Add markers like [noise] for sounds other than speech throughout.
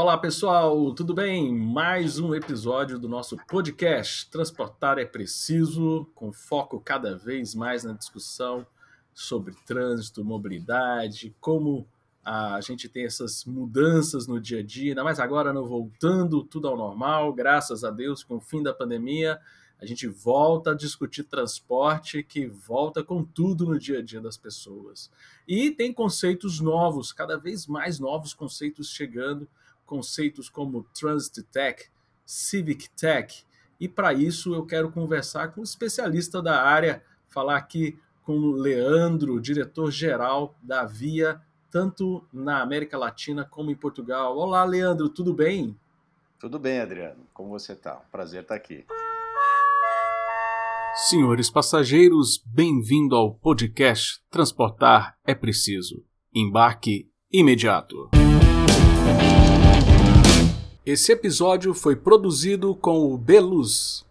Olá pessoal, tudo bem? Mais um episódio do nosso podcast Transportar é Preciso, com foco cada vez mais na discussão sobre trânsito, mobilidade, como a gente tem essas mudanças no dia a dia, ainda mais agora não voltando tudo ao normal, graças a Deus, com o fim da pandemia, a gente volta a discutir transporte que volta com tudo no dia a dia das pessoas. E tem conceitos novos, cada vez mais novos conceitos chegando conceitos como Transit Tech, Civic Tech. E para isso eu quero conversar com um especialista da área, falar aqui com o Leandro, diretor-geral da Via, tanto na América Latina como em Portugal. Olá, Leandro, tudo bem? Tudo bem, Adriano. Como você está? Prazer estar aqui. Senhores passageiros, bem-vindo ao podcast Transportar é Preciso. Embarque imediato. Esse episódio foi produzido com o Beluz.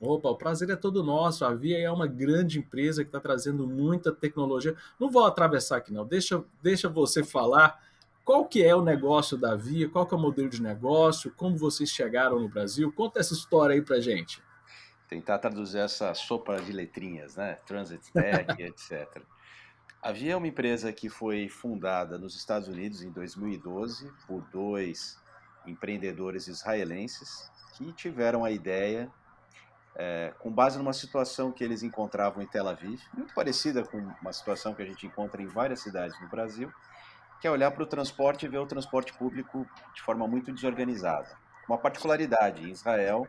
Opa, o prazer é todo nosso. A Via é uma grande empresa que está trazendo muita tecnologia. Não vou atravessar aqui não. Deixa, deixa você falar qual que é o negócio da Via, qual que é o modelo de negócio, como vocês chegaram no Brasil. Conta essa história aí pra gente. Tentar traduzir essa sopa de letrinhas, né? Transit Tech, [laughs] etc. A Via é uma empresa que foi fundada nos Estados Unidos em 2012 por dois empreendedores israelenses que tiveram a ideia, é, com base numa situação que eles encontravam em Tel Aviv, muito parecida com uma situação que a gente encontra em várias cidades no Brasil, que é olhar para o transporte e ver o transporte público de forma muito desorganizada. Uma particularidade, em Israel,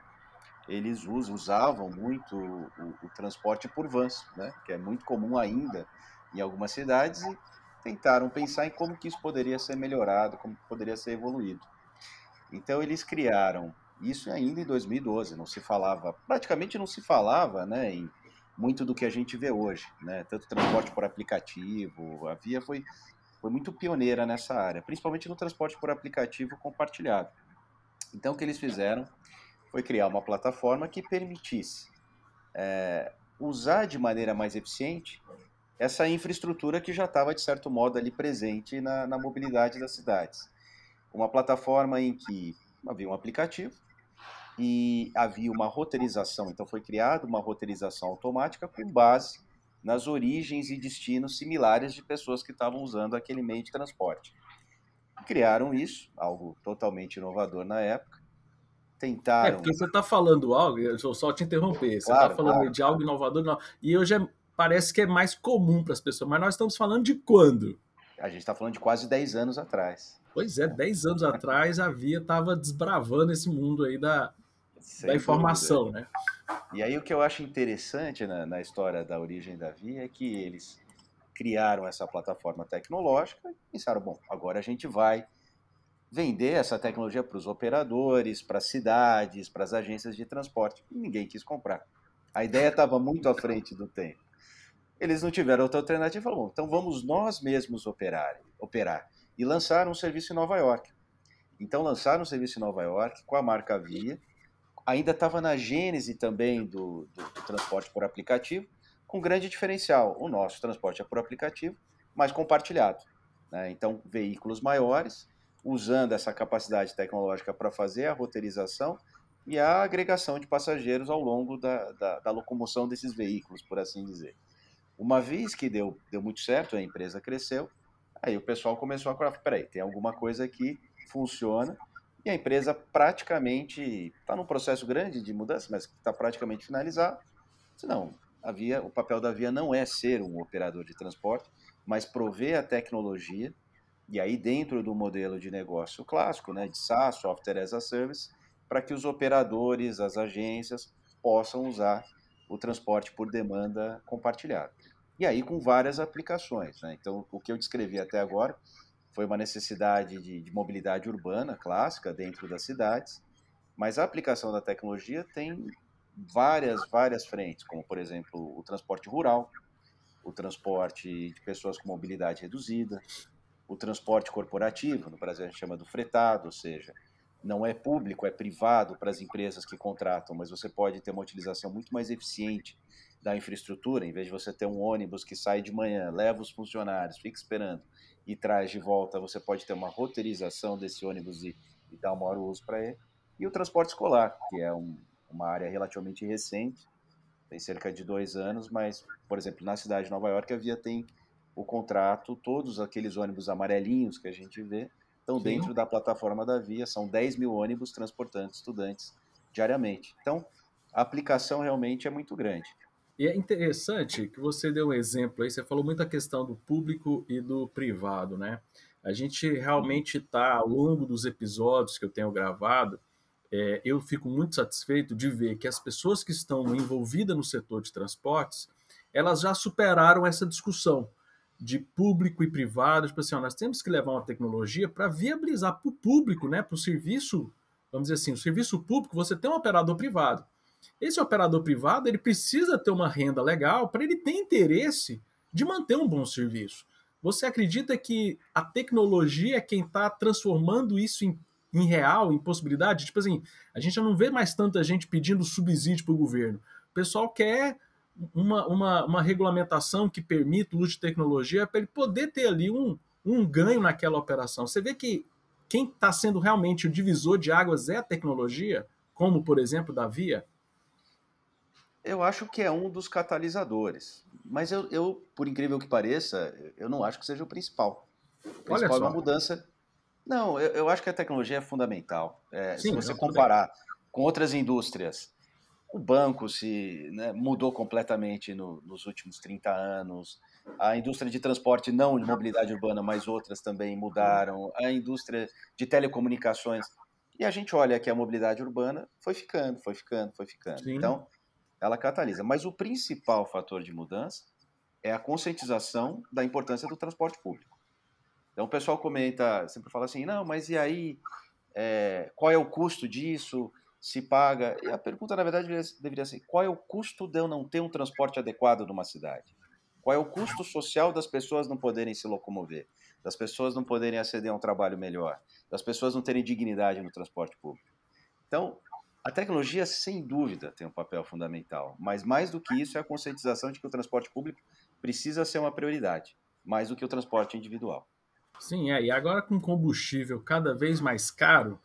eles usavam muito o, o transporte por vans, né, que é muito comum ainda em algumas cidades e tentaram pensar em como que isso poderia ser melhorado, como poderia ser evoluído. Então eles criaram isso ainda em 2012, não se falava, praticamente não se falava, né, em muito do que a gente vê hoje, né, tanto transporte por aplicativo, a Via foi foi muito pioneira nessa área, principalmente no transporte por aplicativo compartilhado. Então o que eles fizeram foi criar uma plataforma que permitisse é, usar de maneira mais eficiente essa infraestrutura que já estava, de certo modo, ali presente na, na mobilidade das cidades. Uma plataforma em que havia um aplicativo e havia uma roteirização, então foi criada uma roteirização automática com base nas origens e destinos similares de pessoas que estavam usando aquele meio de transporte. Criaram isso, algo totalmente inovador na época. Tentaram. É, porque você está falando algo, eu só te interromper, você está claro, falando claro, de algo inovador, não. e hoje é parece que é mais comum para as pessoas, mas nós estamos falando de quando? A gente está falando de quase 10 anos atrás. Pois é, 10 anos atrás a Via estava desbravando esse mundo aí da, da informação, dúvida. né? E aí o que eu acho interessante na, na, história da origem da Via é que eles criaram essa plataforma tecnológica e pensaram, bom, agora a gente vai vender essa tecnologia para os operadores, para as cidades, para as agências de transporte. E ninguém quis comprar. A ideia estava muito à frente do tempo eles não tiveram outra alternativa e falaram, então vamos nós mesmos operar, operar. E lançaram um serviço em Nova York. Então lançaram um serviço em Nova York com a marca Via, ainda estava na gênese também do, do, do, transporte por aplicativo, com grande diferencial. O nosso transporte é por aplicativo, mas compartilhado. Né? Então, veículos maiores, usando essa capacidade tecnológica para fazer a roteirização e a agregação de passageiros ao longo da, da, da locomoção desses veículos, por assim dizer. Uma vez que deu, deu muito certo, a empresa cresceu, aí o pessoal começou a falar, peraí, tem alguma coisa que funciona, e a empresa praticamente está num processo grande de mudança, mas está praticamente finalizado. Não, havia, o papel da Via não é ser um operador de transporte, mas prover a tecnologia, e aí dentro do modelo de negócio clássico, né, de SaaS, Software as a Service, para que os operadores, as agências, possam usar o transporte por demanda compartilhado. E aí com várias aplicações. Né? Então, o que eu descrevi até agora foi uma necessidade de, de mobilidade urbana clássica dentro das cidades, mas a aplicação da tecnologia tem várias, várias frentes, como, por exemplo, o transporte rural, o transporte de pessoas com mobilidade reduzida, o transporte corporativo, no Brasil a gente chama do fretado, ou seja, não é público, é privado para as empresas que contratam, mas você pode ter uma utilização muito mais eficiente da infraestrutura, em vez de você ter um ônibus que sai de manhã, leva os funcionários, fica esperando e traz de volta, você pode ter uma roteirização desse ônibus e, e dar um maior uso para ele. E o transporte escolar, que é um, uma área relativamente recente, tem cerca de dois anos, mas, por exemplo, na cidade de Nova York, a Via tem o contrato, todos aqueles ônibus amarelinhos que a gente vê estão Sim. dentro da plataforma da Via, são 10 mil ônibus transportando estudantes diariamente. Então, a aplicação realmente é muito grande. E é interessante que você deu um exemplo aí, você falou muito a questão do público e do privado, né? A gente realmente está, ao longo dos episódios que eu tenho gravado, é, eu fico muito satisfeito de ver que as pessoas que estão envolvidas no setor de transportes, elas já superaram essa discussão de público e privado. Tipo assim, ó, nós temos que levar uma tecnologia para viabilizar para o público, né, para o serviço, vamos dizer assim, o serviço público, você tem um operador privado. Esse operador privado ele precisa ter uma renda legal para ele ter interesse de manter um bom serviço. Você acredita que a tecnologia é quem está transformando isso em, em, real, em possibilidade? Tipo assim, a gente já não vê mais tanta gente pedindo subsídio para o governo. O pessoal quer uma, uma, uma regulamentação que permita o uso de tecnologia para ele poder ter ali um, um ganho naquela operação. Você vê que quem está sendo realmente o divisor de águas é a tecnologia, como, por exemplo, da Via? Eu acho que é um dos catalisadores. Mas eu, eu, por incrível que pareça, eu não acho que seja o principal. O principal é uma mudança. Não, eu, eu, acho que a tecnologia é fundamental. É, Sim, se você comparar com outras indústrias, o banco se né, mudou completamente no, nos últimos 30 anos. A indústria de transporte, não de mobilidade urbana, mas outras também mudaram. A indústria de telecomunicações. E a gente olha que a mobilidade urbana foi ficando, foi ficando, foi ficando. Sim. Então, ela catalisa. Mas o principal fator de mudança é a conscientização da importância do transporte público. Então o pessoal comenta, sempre fala assim, não, mas e aí, é, qual é o custo disso? Se paga? E a pergunta, na verdade, deveria, ser, qual é o custo de eu não ter um transporte adequado numa cidade? Qual é o custo social das pessoas não poderem se locomover? Das pessoas não poderem aceder a um trabalho melhor? Das pessoas não terem dignidade no transporte público? Então, a tecnologia, sem dúvida, tem um papel fundamental, mas mais do que isso é a conscientização de que o transporte público precisa ser uma prioridade, mais do que o transporte individual. Sim, é. E agora com combustível cada vez mais caro,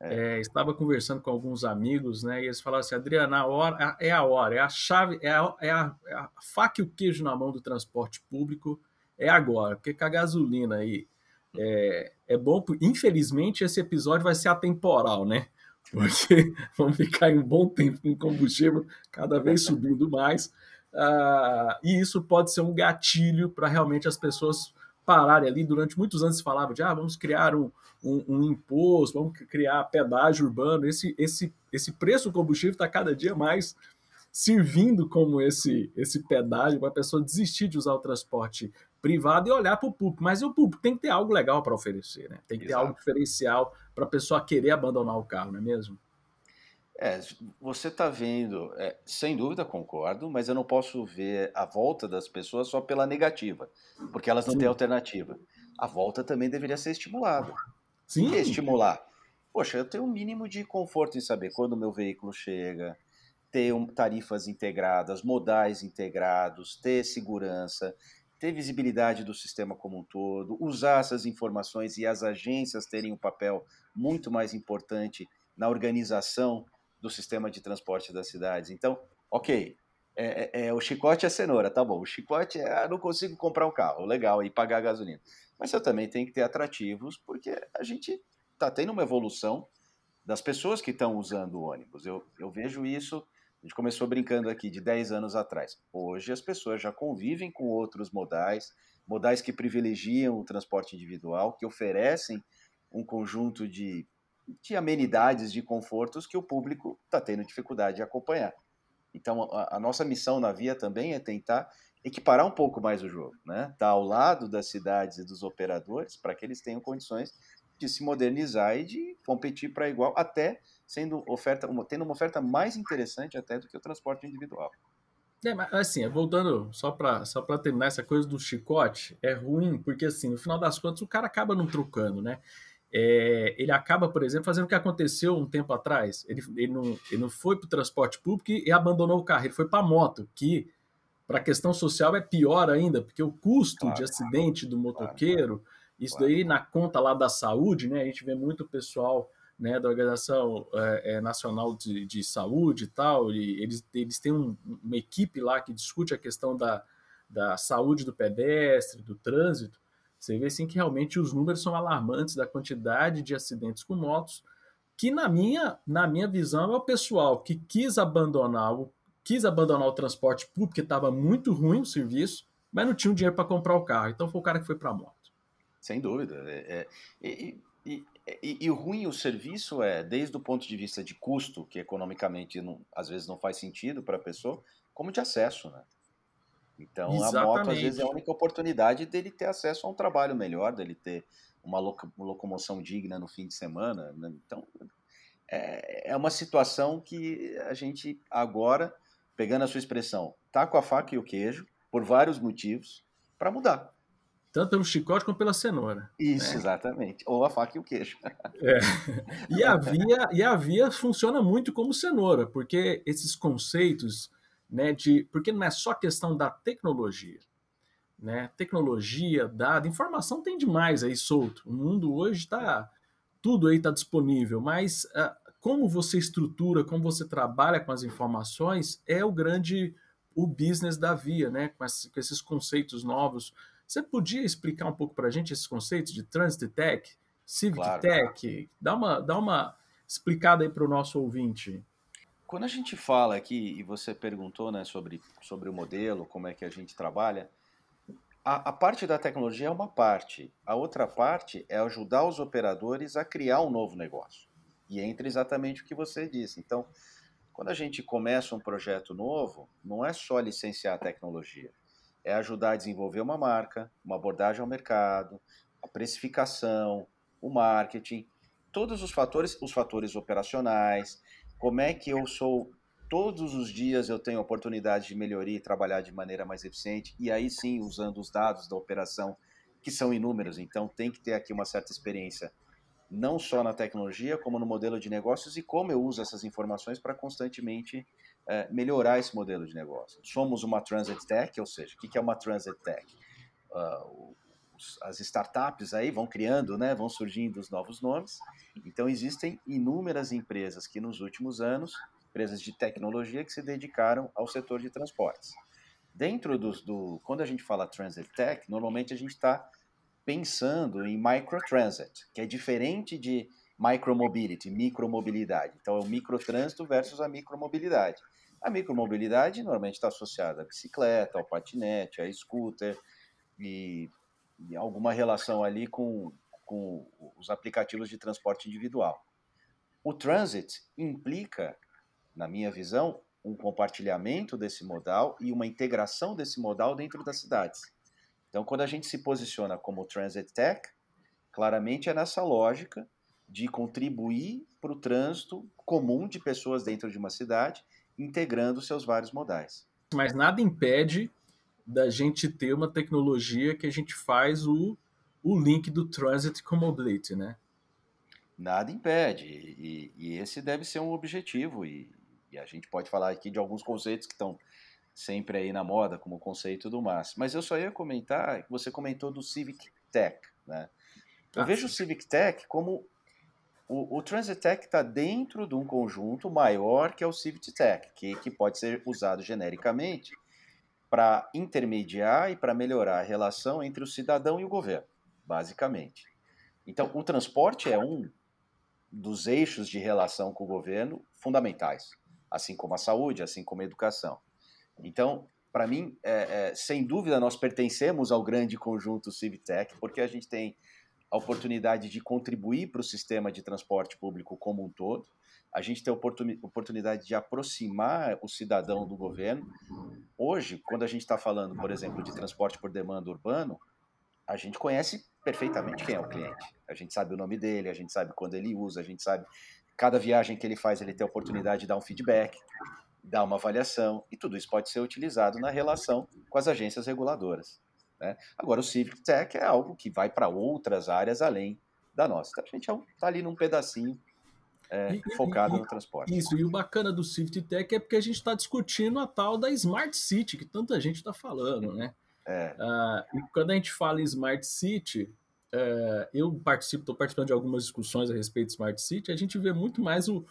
é. É, estava conversando com alguns amigos, né? E eles falaram assim, Adriana, a hora, é a hora, é a chave, é a, é, a, é a faca e o queijo na mão do transporte público é agora, porque com a gasolina aí é, é bom, infelizmente esse episódio vai ser atemporal, né? porque [laughs] vão ficar um bom tempo com combustível cada vez subindo mais. Uh, e isso pode ser um gatilho para realmente as pessoas pararem ali. Durante muitos anos se falava de ah, vamos criar um, um, um imposto, vamos criar pedágio urbano. Esse, esse, esse preço do combustível está cada dia mais servindo como esse, esse pedágio para a pessoa desistir de usar o transporte privado e olhar para o público. Mas o público tem que ter algo legal para oferecer, né? Tem que Exato. ter algo diferencial para a pessoa querer abandonar o carro, não é mesmo? É, você está vendo, é, sem dúvida concordo, mas eu não posso ver a volta das pessoas só pela negativa, porque elas não Sim. têm alternativa. A volta também deveria ser estimulada. Sim. Estimular? Poxa, eu tenho um mínimo de conforto em saber quando o meu veículo chega, ter um, tarifas integradas, modais integrados, ter segurança, ter visibilidade do sistema como um todo, usar essas informações e as agências terem um papel muito mais importante na organização do sistema de transporte das cidades. Então, ok, é, é, é o chicote é cenoura, tá bom. O chicote é, ah, não consigo comprar um carro, legal, e pagar gasolina. Mas eu também tenho que ter atrativos, porque a gente está tendo uma evolução das pessoas que estão usando o ônibus. Eu, eu vejo isso a gente começou brincando aqui de 10 anos atrás. Hoje as pessoas já convivem com outros modais, modais que privilegiam o transporte individual, que oferecem um conjunto de, de amenidades, de confortos que o público está tendo dificuldade de acompanhar. Então, a, a, nossa missão na Via também é tentar equiparar um pouco mais o jogo, né? Tá ao lado das cidades e dos operadores para que eles tenham condições de se modernizar e de competir para igual, até sendo oferta, uma, tendo uma oferta mais interessante até do que o transporte individual. É, mas assim, voltando só para só terminar essa coisa do chicote, é ruim, porque assim, no final das contas, o cara acaba não trocando, né? É, ele acaba, por exemplo, fazendo o que aconteceu um tempo atrás. Ele, ele, não, ele não foi para o transporte público e abandonou o carro, ele foi para a moto, que para a questão social é pior ainda, porque o custo claro, de acidente do motoqueiro. Claro Isso claro. daí na conta lá da saúde, né? A gente vê muito pessoal né, da Organização é, é, Nacional de, de, Saúde e tal, e eles, eles têm um, uma equipe lá que discute a questão da, da saúde do pedestre, do trânsito, você vê assim que realmente os números são alarmantes da quantidade de acidentes com motos, que na minha, na minha visão é o pessoal que quis abandonar o, quis abandonar o transporte público, porque estava muito ruim o serviço, mas não tinha dinheiro para comprar o carro. Então foi o cara que foi para a moto. Sem dúvida. É, é, e, e, e, e, o ruim o serviço é, desde o ponto de vista de custo, que economicamente não, às vezes não faz sentido para a pessoa, como de acesso, né? Então Exatamente. a moto às vezes é a única oportunidade dele ter acesso a um trabalho melhor, dele ter uma, locomoção digna no fim de semana. Né? Então é, é uma situação que a gente agora, pegando a sua expressão, tá com a faca e o queijo, por vários motivos, para mudar. Tanto pelo chicote como pela cenoura. Isso, né? exatamente. Ou a faca e o queijo. [laughs] É. E, a via, e a via funciona muito como cenoura, porque esses conceitos, né, de. Porque não é só questão da tecnologia. Né? Tecnologia, dado, informação tem demais aí solto. O mundo hoje está. Tudo aí está disponível, mas uh, como você estrutura, como você trabalha com as informações, é o grande o business da via, né? Com, com esses conceitos novos você podia explicar um pouco para a gente esses conceitos de Transit Tech, Civic claro. Tech? Dá uma, dá uma explicada aí para o nosso ouvinte. Quando a gente fala aqui, e você perguntou né, sobre, sobre o modelo, como é que a gente trabalha, a, a parte da tecnologia é uma parte. A outra parte é ajudar os operadores a criar um novo negócio. E entra exatamente o que você disse. Então, quando a gente começa um projeto novo, não é só licenciar a tecnologia é ajudar a desenvolver uma marca, uma abordagem ao mercado, a precificação, o marketing, todos os fatores, os fatores operacionais, como é que eu sou todos os dias eu tenho oportunidade de melhoria e trabalhar de maneira mais eficiente, e aí sim usando os dados da operação, que são inúmeros, então tem que ter aqui uma certa experiência, não só na tecnologia, como no modelo de negócios e como eu uso essas informações para constantemente é, melhorar esse modelo de negócio. Somos uma Transit Tech, ou seja, o que é uma Transit Tech? Uh, as startups aí vão criando, né, vão surgindo os novos nomes. Então existem inúmeras empresas que nos últimos anos, empresas de tecnologia que se dedicaram ao setor de transportes. Dentro do, do quando a gente fala Transit Tech, normalmente a gente está pensando em microtransit, que é diferente de micromobility, micromobilidade. Então é o microtrânsito versus a micromobilidade. A micromobilidade normalmente está associada à bicicleta, ao patinete, a scooter e, e alguma relação ali com, com os aplicativos de transporte individual. O transit implica, na minha visão, um compartilhamento desse modal e uma integração desse modal dentro das cidades. Então, quando a gente se posiciona como Transit Tech, claramente é nessa lógica de contribuir para o trânsito comum de pessoas dentro de uma cidade integrando seus vários modais. Mas nada impede da gente ter uma tecnologia que a gente faz o, o link do transit com mobility, né? Nada impede, e, e esse deve ser um objetivo, e, e, a gente pode falar aqui de alguns conceitos que estão sempre aí na moda, como o conceito do MAS. Mas eu só ia comentar, você comentou do Civic Tech, né? Eu ah, vejo o Civic Tech como o, o Transitech está dentro de um conjunto maior que é o CivicTech, que, que pode ser usado genericamente para intermediar e para melhorar a relação entre o cidadão e o governo, basicamente. Então, o transporte é um dos eixos de relação com o governo fundamentais, assim como a saúde, assim como a educação. Então, para mim, é, é, sem dúvida, nós pertencemos ao grande conjunto CivTech, porque a gente tem a oportunidade de contribuir para o sistema de transporte público como um todo. A gente tem a oportunidade de aproximar o cidadão do governo. Hoje, quando a gente está falando, por exemplo, de transporte por demanda urbano, a gente conhece perfeitamente quem é o cliente. A gente sabe o nome dele, a gente sabe quando ele usa, a gente sabe cada viagem que ele faz, ele tem a oportunidade de dar um feedback, dar uma avaliação, e tudo isso pode ser utilizado na relação com as agências reguladoras. Né? Agora, o Civic Tech é algo que vai para outras áreas além da nossa. Então, a gente está é ali num pedacinho é, e, focado e, no transporte. Isso, e o bacana do Civic Tech é porque a gente está discutindo a tal da Smart City, que tanta gente está falando, né? É. Ah, e quando a gente fala em Smart City, é, eu participo, estou participando de algumas discussões a respeito de Smart City, a gente vê muito mais o.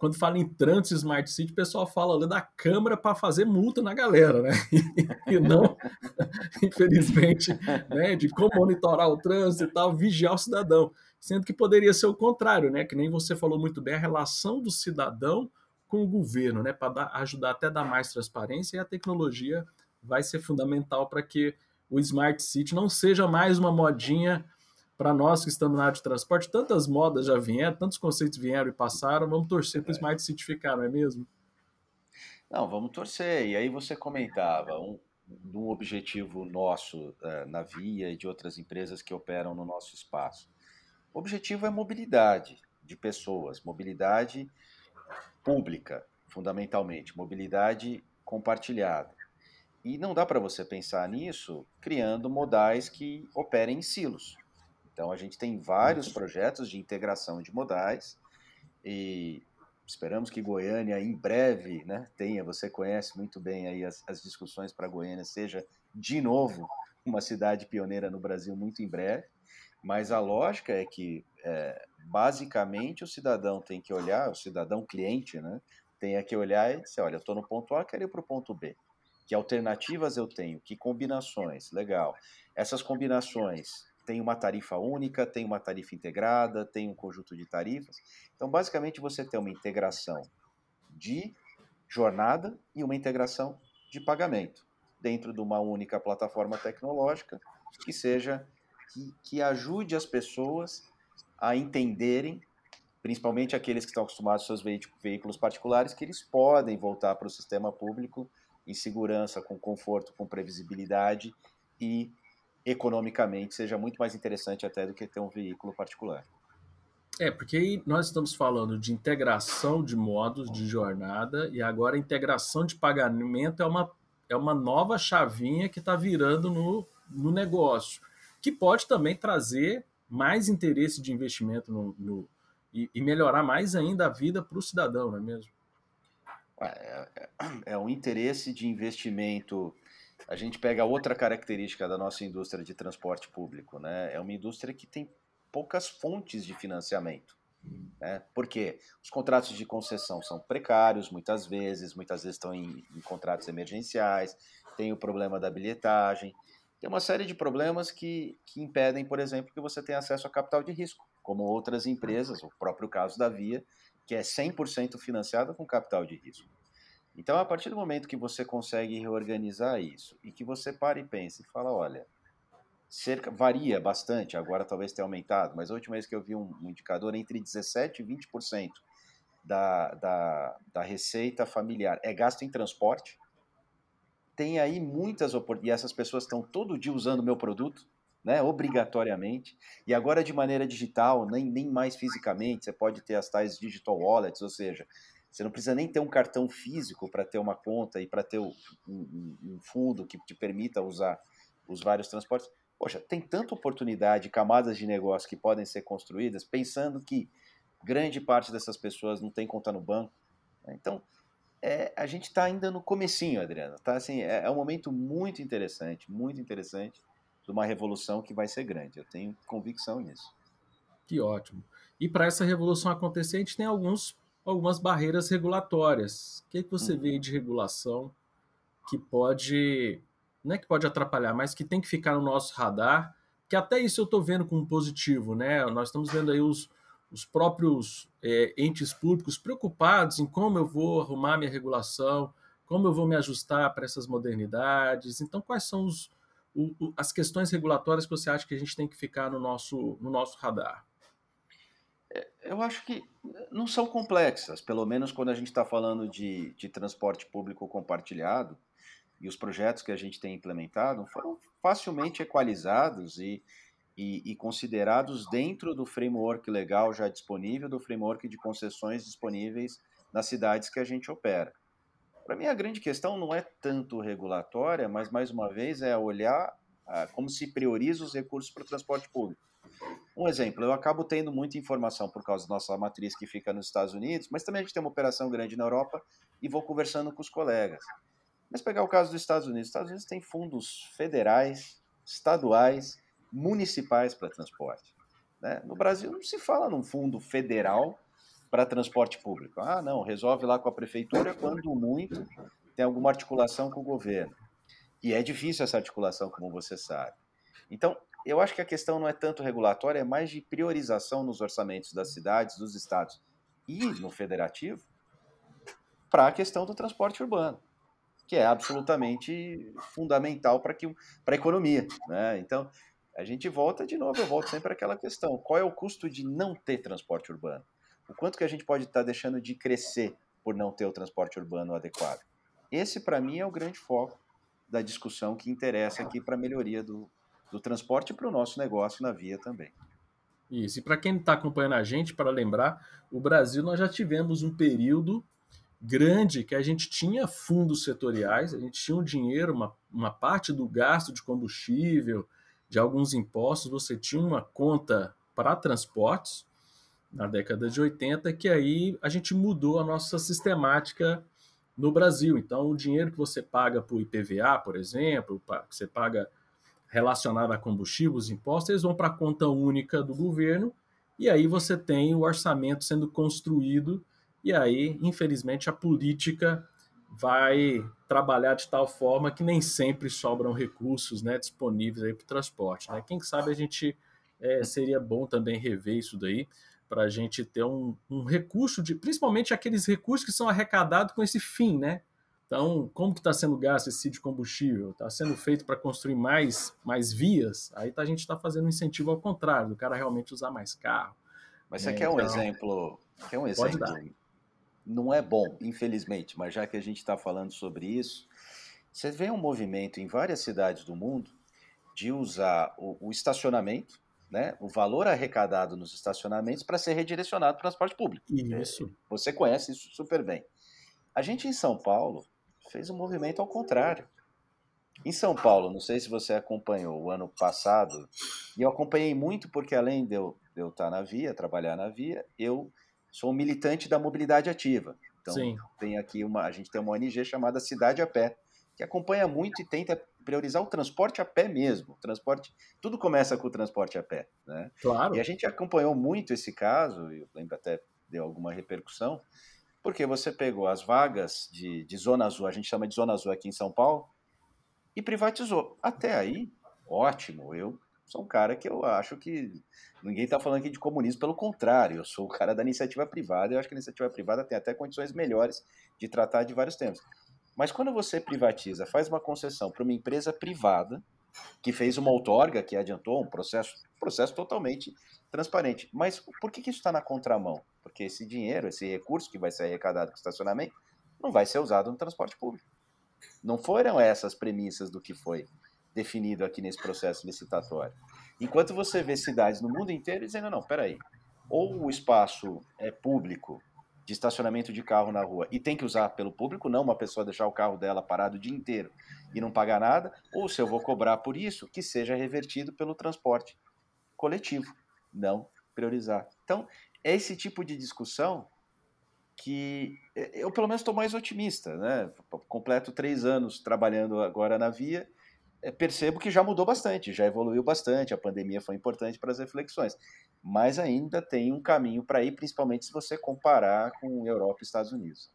Quando fala em trânsito Smart City, o pessoal fala da câmera para fazer multa na galera, né? [laughs] E, não, [laughs] infelizmente, né, de como monitorar o trânsito e tal, vigiar o cidadão. Sendo que poderia ser o contrário, né? Que nem você falou muito bem, a relação do cidadão com o governo, né? Para ajudar até a dar mais transparência e a tecnologia vai ser fundamental para que o Smart City não seja mais uma modinha para nós que estamos na área de transporte. Tantas modas já vieram, tantos conceitos vieram e passaram, vamos torcer para o Smart City ficar, não é mesmo? Não, vamos torcer. E aí você comentava um, um objetivo nosso uh, na Via e de outras empresas que operam no nosso espaço. O objetivo é mobilidade de pessoas, mobilidade pública, fundamentalmente, mobilidade compartilhada. E não dá para você pensar nisso criando modais que operem em silos. Então a gente tem vários projetos de integração de modais e esperamos que Goiânia em breve né, tenha, você conhece muito bem aí as, as discussões para Goiânia, seja de novo uma cidade pioneira no Brasil muito em breve, mas a lógica é que é, basicamente o cidadão tem que olhar, o cidadão cliente, né, tem que olhar e dizer, olha, eu estou no ponto A, quero ir para o ponto B. Que alternativas eu tenho? Que combinações? Legal. Essas combinações têm uma tarifa única, tem uma tarifa integrada, tem um conjunto de tarifas. Então, basicamente, você tem uma integração de jornada e uma integração de pagamento dentro de uma única plataforma tecnológica que seja que, que ajude as pessoas a entenderem, principalmente aqueles que estão acostumados com seus veículos particulares, que eles podem voltar para o sistema público em segurança, com conforto, com previsibilidade e economicamente seja muito mais interessante até do que ter um veículo particular. É, porque aí nós estamos falando de integração de modos de jornada e agora a integração de pagamento é uma, é uma nova chavinha que está virando no, no negócio, que pode também trazer mais interesse de investimento no, no e, e melhorar mais ainda a vida para o cidadão, não é mesmo? É, é, é um interesse de investimento. A gente pega outra característica da nossa indústria de transporte público, né? É uma indústria que tem poucas fontes de financiamento. Né? Porque os contratos de concessão são precários, muitas vezes, muitas vezes estão em, em contratos emergenciais, tem o problema da bilhetagem, tem uma série de problemas que, que impedem, por exemplo, que você tenha acesso a capital de risco, como outras empresas, o próprio caso da Via, que é 100% financiada com capital de risco. Então, a partir do momento que você consegue reorganizar isso e que você para e pensa e fala, olha, cerca, varia bastante, agora talvez tenha aumentado, mas a última vez que eu vi um, um indicador entre 17% e 20% da, da, da receita familiar é gasto em transporte, tem aí muitas oportunidades, e essas pessoas estão todo dia usando o meu produto, né, obrigatoriamente, e agora de maneira digital, nem, nem mais fisicamente, você pode ter as tais digital wallets, ou seja, você não precisa nem ter um cartão físico para ter uma conta e para ter um, um, um, fundo que te permita usar os vários transportes. Poxa, tem tanta oportunidade, camadas de negócio que podem ser construídas, pensando que grande parte dessas pessoas não tem conta no banco. Né? Então, é, a gente está ainda no comecinho, Adriana. Tá? Assim, é, é um momento muito interessante, muito interessante de uma revolução que vai ser grande. Eu tenho convicção nisso. Que ótimo. E para essa revolução acontecer, a gente tem alguns, algumas barreiras regulatórias. O que, é que você hum. vê de regulação que pode, não é que pode atrapalhar, mas que tem que ficar no nosso radar? Que até isso eu estou vendo como positivo, né? Nós estamos vendo aí os, os próprios é, entes públicos preocupados em como eu vou arrumar minha regulação, como eu vou me ajustar para essas modernidades. Então, quais são os, o, o, as questões regulatórias que você acha que a gente tem que ficar no nosso, no nosso radar? É, eu acho que não são complexas, pelo menos quando a gente está falando de, de transporte público compartilhado, e os projetos que a gente tem implementado foram facilmente equalizados e, e, e, considerados dentro do framework legal já disponível, do framework de concessões disponíveis nas cidades que a gente opera. Para mim, a grande questão não é tanto regulatória, mas, mais uma vez, é olhar como se prioriza os recursos para o transporte público. Um exemplo, eu acabo tendo muita informação por causa da nossa matriz que fica nos Estados Unidos, mas também a gente tem uma operação grande na Europa e vou conversando com os colegas. Mas pegar o caso dos Estados Unidos, os Estados Unidos tem fundos federais, estaduais municipais para transporte. Né? No Brasil não se fala num fundo federal para transporte público. Ah, não, resolve lá com a prefeitura quando muito tem alguma articulação com o governo. E é difícil essa articulação, como você sabe. Então, eu acho que a questão não é tanto regulatória, é mais de priorização nos orçamentos das cidades, dos estados e no federativo para a questão do transporte urbano, que é absolutamente fundamental para a economia. Né? Então, a gente volta de novo, eu volto sempre àquela questão: qual é o custo de não ter transporte urbano? O quanto que a gente pode estar tá deixando de crescer por não ter o transporte urbano adequado? Esse, para mim, é o grande foco da discussão que interessa aqui para a melhoria do, do transporte e para o nosso negócio na via também. Isso, e para quem está acompanhando a gente, para lembrar, o Brasil nós já tivemos um período grande que a gente tinha fundos setoriais, a gente tinha um dinheiro, uma, uma parte do gasto de combustível, de alguns impostos, você tinha uma conta para transportes na década de 80, que aí a gente mudou a nossa sistemática no Brasil. Então, o dinheiro que você paga por IPVA, por exemplo, que você paga relacionado a combustível, os impostos, eles vão para a conta única do governo e aí você tem o orçamento sendo construído e aí, infelizmente, a política vai trabalhar de tal forma que nem sempre sobram recursos né, disponíveis para o transporte. Né? Quem sabe a gente é, seria bom também rever isso daí para a gente ter um, um, recurso de, principalmente aqueles recursos que são arrecadados com esse fim, né? Então, como que está sendo gasto esse de combustível? Está sendo feito para construir mais, mais vias? Aí tá, a gente está fazendo um incentivo ao contrário, do cara realmente usar mais carro. Mas você é, quer um então, exemplo? Quer um exemplo? Não é bom, infelizmente, mas já que a gente está falando sobre isso, você vê um movimento em várias cidades do mundo de usar o, o estacionamento né, o valor arrecadado nos estacionamentos para ser redirecionado para o transporte público. Isso. Você conhece isso super bem. A gente em São Paulo fez um movimento ao contrário. Em São Paulo, não sei se você acompanhou o ano passado, e eu acompanhei muito porque além de eu, de eu estar na Via, trabalhar na Via, eu sou um militante da mobilidade ativa. Então, Sim. tem aqui uma, a gente tem uma ONG chamada Cidade a Pé, que acompanha muito e tenta priorizar o transporte a pé mesmo. Transporte, tudo começa com o transporte a pé, né? Claro. E a gente acompanhou muito esse caso, eu lembro até deu alguma repercussão, porque você pegou as vagas de, de zona azul, a gente chama de zona azul aqui em São Paulo, e privatizou. Até aí, ótimo. Eu sou um cara que eu acho que ninguém está falando aqui de comunismo, pelo contrário, eu sou o cara da iniciativa privada. Eu acho que a iniciativa privada tem até condições melhores de tratar de vários temas. Mas quando você privatiza, faz uma concessão para uma empresa privada, que fez uma outorga, que adiantou um processo, processo totalmente transparente. Mas por que, que isso está na contramão? Porque esse dinheiro, esse recurso que vai ser arrecadado com estacionamento, não vai ser usado no transporte público. Não foram essas premissas do que foi definido aqui nesse processo licitatório. Enquanto você vê cidades no mundo inteiro dizendo, não, peraí, ou o espaço é público de estacionamento de carro na rua e tem que usar pelo público, não uma pessoa deixar o carro dela parado o dia inteiro e não pagar nada, ou se eu vou cobrar por isso, que seja revertido pelo transporte coletivo, não priorizar. Então, é esse tipo de discussão que eu, pelo menos, estou mais otimista. Né? Completo três anos trabalhando agora na Via percebo que já mudou bastante, já evoluiu bastante, a pandemia foi importante para as reflexões, mas ainda tem um caminho para ir, principalmente se você comparar com Europa e Estados Unidos.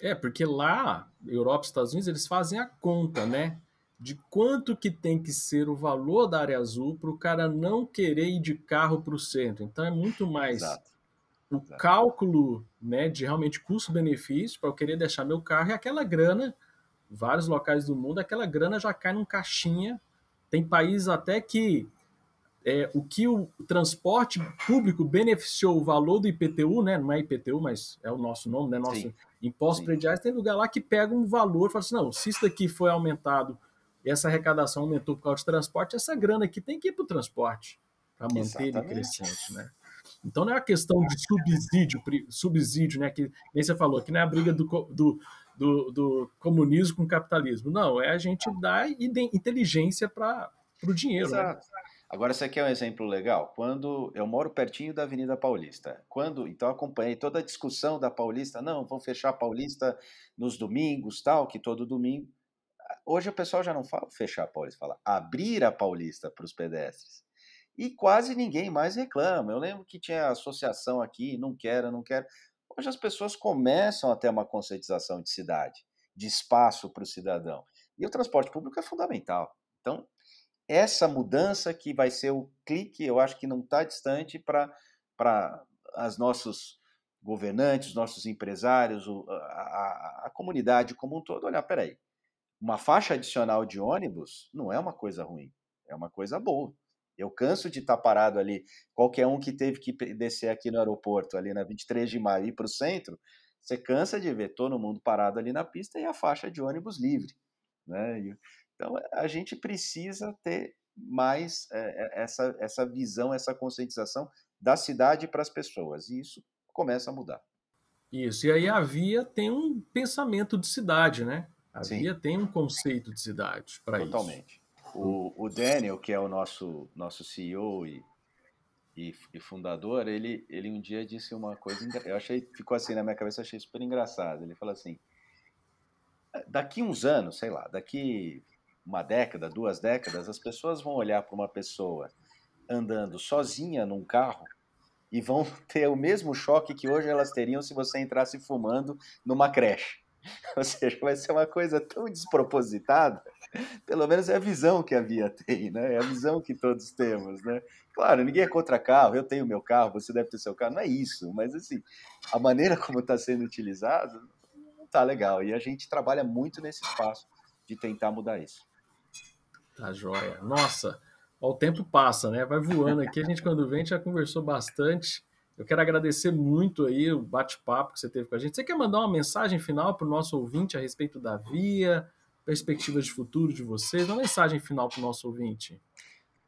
É, porque lá, Europa e Estados Unidos, eles fazem a conta, né? De quanto que tem que ser o valor da área azul para o cara não querer ir de carro para o centro. Então é muito mais Exato. o Exato. cálculo né, de realmente custo-benefício para eu querer deixar meu carro e aquela grana vários locais do mundo, aquela grana já cai num caixinha. Tem países até que é, o que o transporte público beneficiou o valor do IPTU, né? Não é IPTU, mas é o nosso nome, né? Nosso Sim. imposto prediais, tem lugar lá que pega um valor e fala assim: não, se isso daqui foi aumentado, essa arrecadação aumentou por causa do transporte, essa grana aqui tem que ir para o transporte para manter Exatamente. ele crescente, né? Então não é a questão de subsídio, subsídio, né? Que nem você falou, que não é a briga do, do, do, do comunismo com o capitalismo. Não, é a gente dar inteligência para o dinheiro. Né? Exato. Né? Agora, você quer um exemplo legal? Quando eu moro pertinho da Avenida Paulista, quando então acompanhei toda a discussão da Paulista, não, vão fechar a Paulista nos domingos, tal, que todo domingo. Hoje o pessoal já não fala fechar a Paulista, fala abrir a Paulista para os pedestres. e quase ninguém mais reclama. Eu lembro que tinha associação aqui, não quero, não quero. Hoje as pessoas começam a ter uma conscientização de cidade, de espaço para o cidadão. E o transporte público é fundamental. Então, essa mudança que vai ser o clique, eu acho que não está distante para as nossos governantes, nossos empresários, a, a, a, comunidade como um todo, olhar, peraí, uma faixa adicional de ônibus não é uma coisa ruim, é uma coisa boa. Eu canso de estar parado ali. Qualquer um que teve que descer aqui no aeroporto, ali na 23 de maio, ir para o centro, você cansa de ver todo mundo parado ali na pista e a faixa de ônibus livre. Né? Então, a gente precisa ter mais é, essa, essa visão, essa conscientização da cidade para as pessoas. E isso começa a mudar. Isso. E aí a Via tem um pensamento de cidade, né? A Sim. Via tem um conceito de cidade para isso. Totalmente. O, o Daniel, que é o nosso, nosso CEO e, e, e, fundador, ele, ele um dia disse uma coisa, eu achei, ficou assim na minha cabeça, achei super engraçado. Ele falou assim: daqui uns anos, sei lá, daqui uma década, duas décadas, as pessoas vão olhar para uma pessoa andando sozinha num carro e vão [laughs] ter o mesmo choque que hoje elas teriam se você entrasse fumando numa creche. Ou seja, vai ser uma coisa tão despropositada, pelo menos é a visão que a Via tem, né? É a visão que todos temos, né? Claro, ninguém é contra carro, eu tenho meu carro, você deve ter seu carro, não é isso, mas assim, a maneira como está sendo utilizado não tá legal, e a gente trabalha muito nesse espaço de tentar mudar isso. Tá joia. Nossa, o tempo passa, né? Vai voando aqui, a gente quando vem já conversou bastante, eu quero agradecer muito aí o bate-papo que você teve com a gente. Você quer mandar uma mensagem final para o nosso ouvinte a respeito da Via, perspectivas de futuro de vocês? Uma mensagem final para o nosso ouvinte.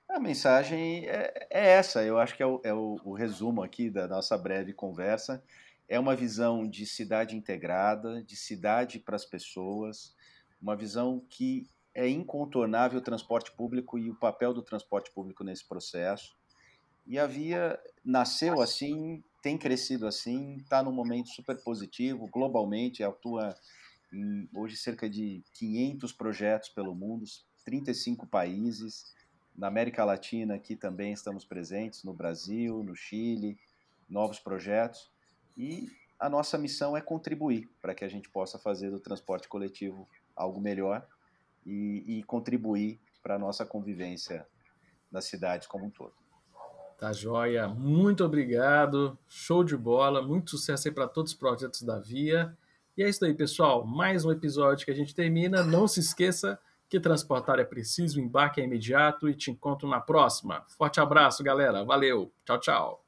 A mensagem é, é, essa, eu acho que é, o, é o, o resumo aqui da nossa breve conversa. É uma visão de cidade integrada, de cidade para as pessoas, uma visão que é incontornável o transporte público e o papel do transporte público nesse processo. E a Via nasceu assim, tem crescido assim, está num momento super positivo, globalmente, atua em hoje cerca de 500 projetos pelo mundo, 35 países. Na América Latina aqui também estamos presentes, no Brasil, no Chile, novos projetos. E a nossa missão é contribuir para que a gente possa fazer do transporte coletivo algo melhor e, e contribuir para a nossa convivência nas cidades como um todo. Tá joia. Muito obrigado. Show de bola. Muito sucesso aí para todos os projetos da Via. E é isso aí, pessoal. Mais um episódio que a gente termina. Não se esqueça que transportar é preciso, embarque é imediato e te encontro na próxima. Forte abraço, galera. Valeu. Tchau, tchau.